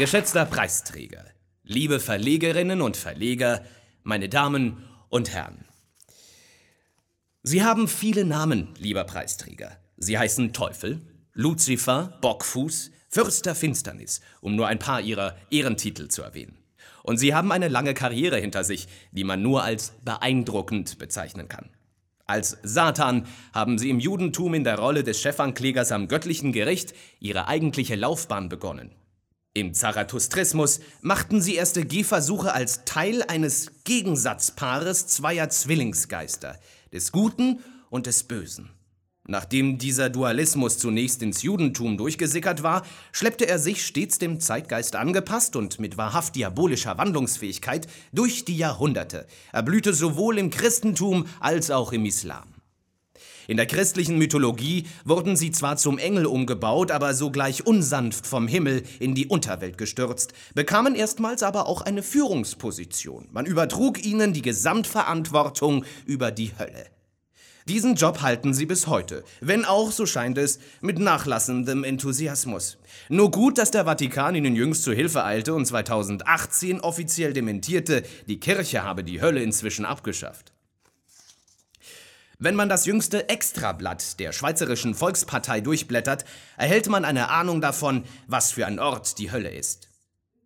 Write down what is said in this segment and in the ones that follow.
Geschätzter Preisträger, liebe Verlegerinnen und Verleger, meine Damen und Herren. Sie haben viele Namen, lieber Preisträger. Sie heißen Teufel, Luzifer, Bockfuß, Fürst der Finsternis, um nur ein paar ihrer Ehrentitel zu erwähnen. Und sie haben eine lange Karriere hinter sich, die man nur als beeindruckend bezeichnen kann. Als Satan haben sie im Judentum in der Rolle des Chefanklägers am göttlichen Gericht ihre eigentliche Laufbahn begonnen. Im Zarathustrismus machten sie erste Gehversuche als Teil eines Gegensatzpaares zweier Zwillingsgeister, des Guten und des Bösen. Nachdem dieser Dualismus zunächst ins Judentum durchgesickert war, schleppte er sich stets dem Zeitgeist angepasst und mit wahrhaft diabolischer Wandlungsfähigkeit durch die Jahrhunderte. Er blühte sowohl im Christentum als auch im Islam. In der christlichen Mythologie wurden sie zwar zum Engel umgebaut, aber sogleich unsanft vom Himmel in die Unterwelt gestürzt, bekamen erstmals aber auch eine Führungsposition. Man übertrug ihnen die Gesamtverantwortung über die Hölle. Diesen Job halten sie bis heute, wenn auch, so scheint es, mit nachlassendem Enthusiasmus. Nur gut, dass der Vatikan ihnen jüngst zu Hilfe eilte und 2018 offiziell dementierte, die Kirche habe die Hölle inzwischen abgeschafft. Wenn man das jüngste Extrablatt der Schweizerischen Volkspartei durchblättert, erhält man eine Ahnung davon, was für ein Ort die Hölle ist.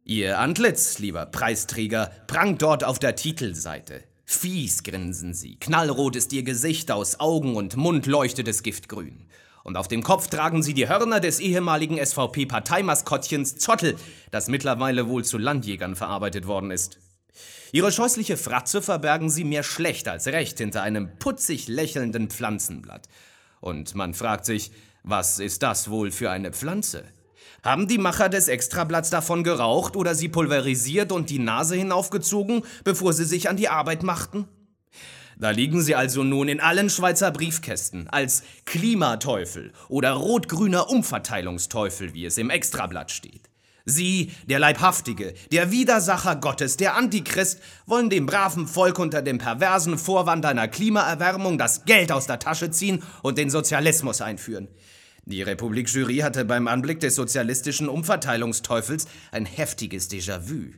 Ihr Antlitz, lieber Preisträger, prangt dort auf der Titelseite. Fies grinsen sie, knallrot ist ihr Gesicht, aus Augen und Mund leuchtet es giftgrün. Und auf dem Kopf tragen sie die Hörner des ehemaligen SVP-Parteimaskottchens Zottel, das mittlerweile wohl zu Landjägern verarbeitet worden ist. Ihre scheußliche Fratze verbergen sie mehr schlecht als recht hinter einem putzig lächelnden Pflanzenblatt. Und man fragt sich, was ist das wohl für eine Pflanze? Haben die Macher des Extrablatts davon geraucht oder sie pulverisiert und die Nase hinaufgezogen, bevor sie sich an die Arbeit machten? Da liegen sie also nun in allen Schweizer Briefkästen als Klimateufel oder rot-grüner Umverteilungsteufel, wie es im Extrablatt steht. Sie, der Leibhaftige, der Widersacher Gottes, der Antichrist, wollen dem braven Volk unter dem perversen Vorwand einer Klimaerwärmung das Geld aus der Tasche ziehen und den Sozialismus einführen. Die Republikjury hatte beim Anblick des sozialistischen Umverteilungsteufels ein heftiges Déjà-vu.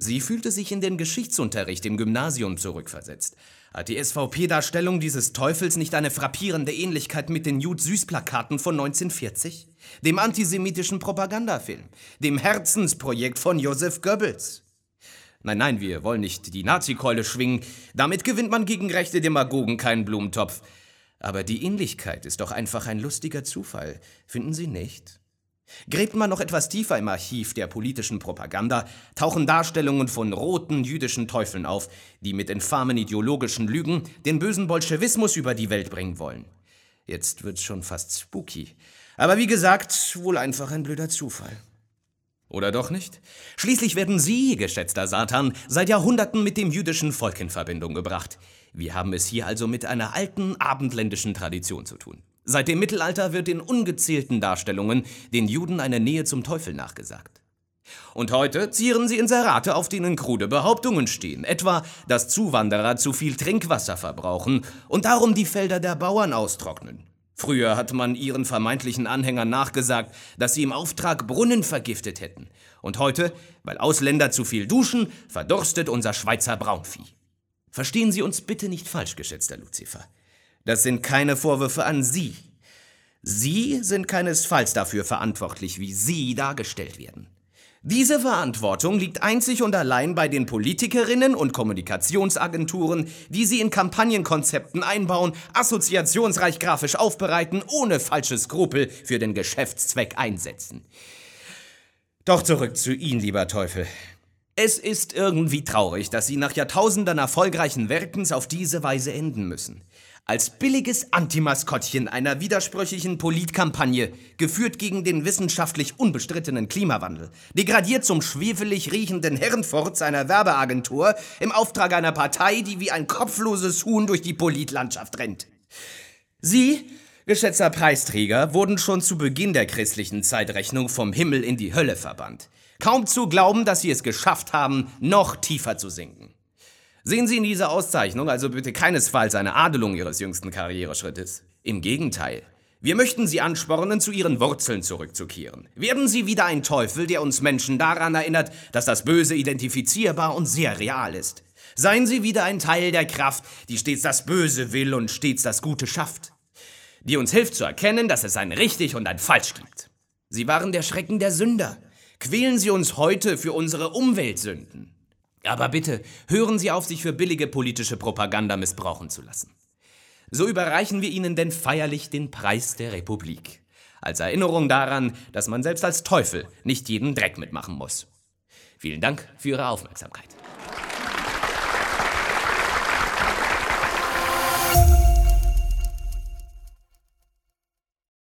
Sie fühlte sich in den Geschichtsunterricht im Gymnasium zurückversetzt. Hat die SVP-Darstellung dieses Teufels nicht eine frappierende Ähnlichkeit mit den Jud-Süß-Plakaten von 1940? Dem antisemitischen Propagandafilm? Dem Herzensprojekt von Josef Goebbels? Nein, nein, wir wollen nicht die Nazikeule schwingen. Damit gewinnt man gegen rechte Demagogen keinen Blumentopf. Aber die Ähnlichkeit ist doch einfach ein lustiger Zufall, finden Sie nicht? Gräbt man noch etwas tiefer im Archiv der politischen Propaganda, tauchen Darstellungen von roten jüdischen Teufeln auf, die mit infamen ideologischen Lügen den bösen Bolschewismus über die Welt bringen wollen. Jetzt wird's schon fast spooky. Aber wie gesagt, wohl einfach ein blöder Zufall. Oder doch nicht? Schließlich werden Sie, geschätzter Satan, seit Jahrhunderten mit dem jüdischen Volk in Verbindung gebracht. Wir haben es hier also mit einer alten abendländischen Tradition zu tun. Seit dem Mittelalter wird in ungezählten Darstellungen den Juden eine Nähe zum Teufel nachgesagt. Und heute zieren sie Inserate, auf denen krude Behauptungen stehen, etwa, dass Zuwanderer zu viel Trinkwasser verbrauchen und darum die Felder der Bauern austrocknen. Früher hat man ihren vermeintlichen Anhängern nachgesagt, dass sie im Auftrag Brunnen vergiftet hätten. Und heute, weil Ausländer zu viel duschen, verdurstet unser Schweizer Braunvieh. Verstehen Sie uns bitte nicht falsch, geschätzter Luzifer. Das sind keine Vorwürfe an Sie. Sie sind keinesfalls dafür verantwortlich, wie Sie dargestellt werden. Diese Verantwortung liegt einzig und allein bei den Politikerinnen und Kommunikationsagenturen, die sie in Kampagnenkonzepten einbauen, assoziationsreich grafisch aufbereiten, ohne falsche Skrupel für den Geschäftszweck einsetzen. Doch zurück zu Ihnen, lieber Teufel. Es ist irgendwie traurig, dass Sie nach Jahrtausenden erfolgreichen Werkens auf diese Weise enden müssen. Als billiges Antimaskottchen einer widersprüchlichen Politkampagne, geführt gegen den wissenschaftlich unbestrittenen Klimawandel, degradiert zum schwefelig riechenden Herrenfurz einer Werbeagentur im Auftrag einer Partei, die wie ein kopfloses Huhn durch die Politlandschaft rennt. Sie, geschätzter Preisträger, wurden schon zu Beginn der christlichen Zeitrechnung vom Himmel in die Hölle verbannt. Kaum zu glauben, dass Sie es geschafft haben, noch tiefer zu sinken. Sehen Sie in dieser Auszeichnung also bitte keinesfalls eine Adelung Ihres jüngsten Karriereschrittes. Im Gegenteil. Wir möchten Sie anspornen, zu Ihren Wurzeln zurückzukehren. Werden Sie wieder ein Teufel, der uns Menschen daran erinnert, dass das Böse identifizierbar und sehr real ist. Seien Sie wieder ein Teil der Kraft, die stets das Böse will und stets das Gute schafft. Die uns hilft zu erkennen, dass es ein Richtig und ein Falsch gibt. Sie waren der Schrecken der Sünder. Quälen Sie uns heute für unsere Umweltsünden. Aber bitte, hören Sie auf, sich für billige politische Propaganda missbrauchen zu lassen. So überreichen wir Ihnen denn feierlich den Preis der Republik. Als Erinnerung daran, dass man selbst als Teufel nicht jeden Dreck mitmachen muss. Vielen Dank für Ihre Aufmerksamkeit.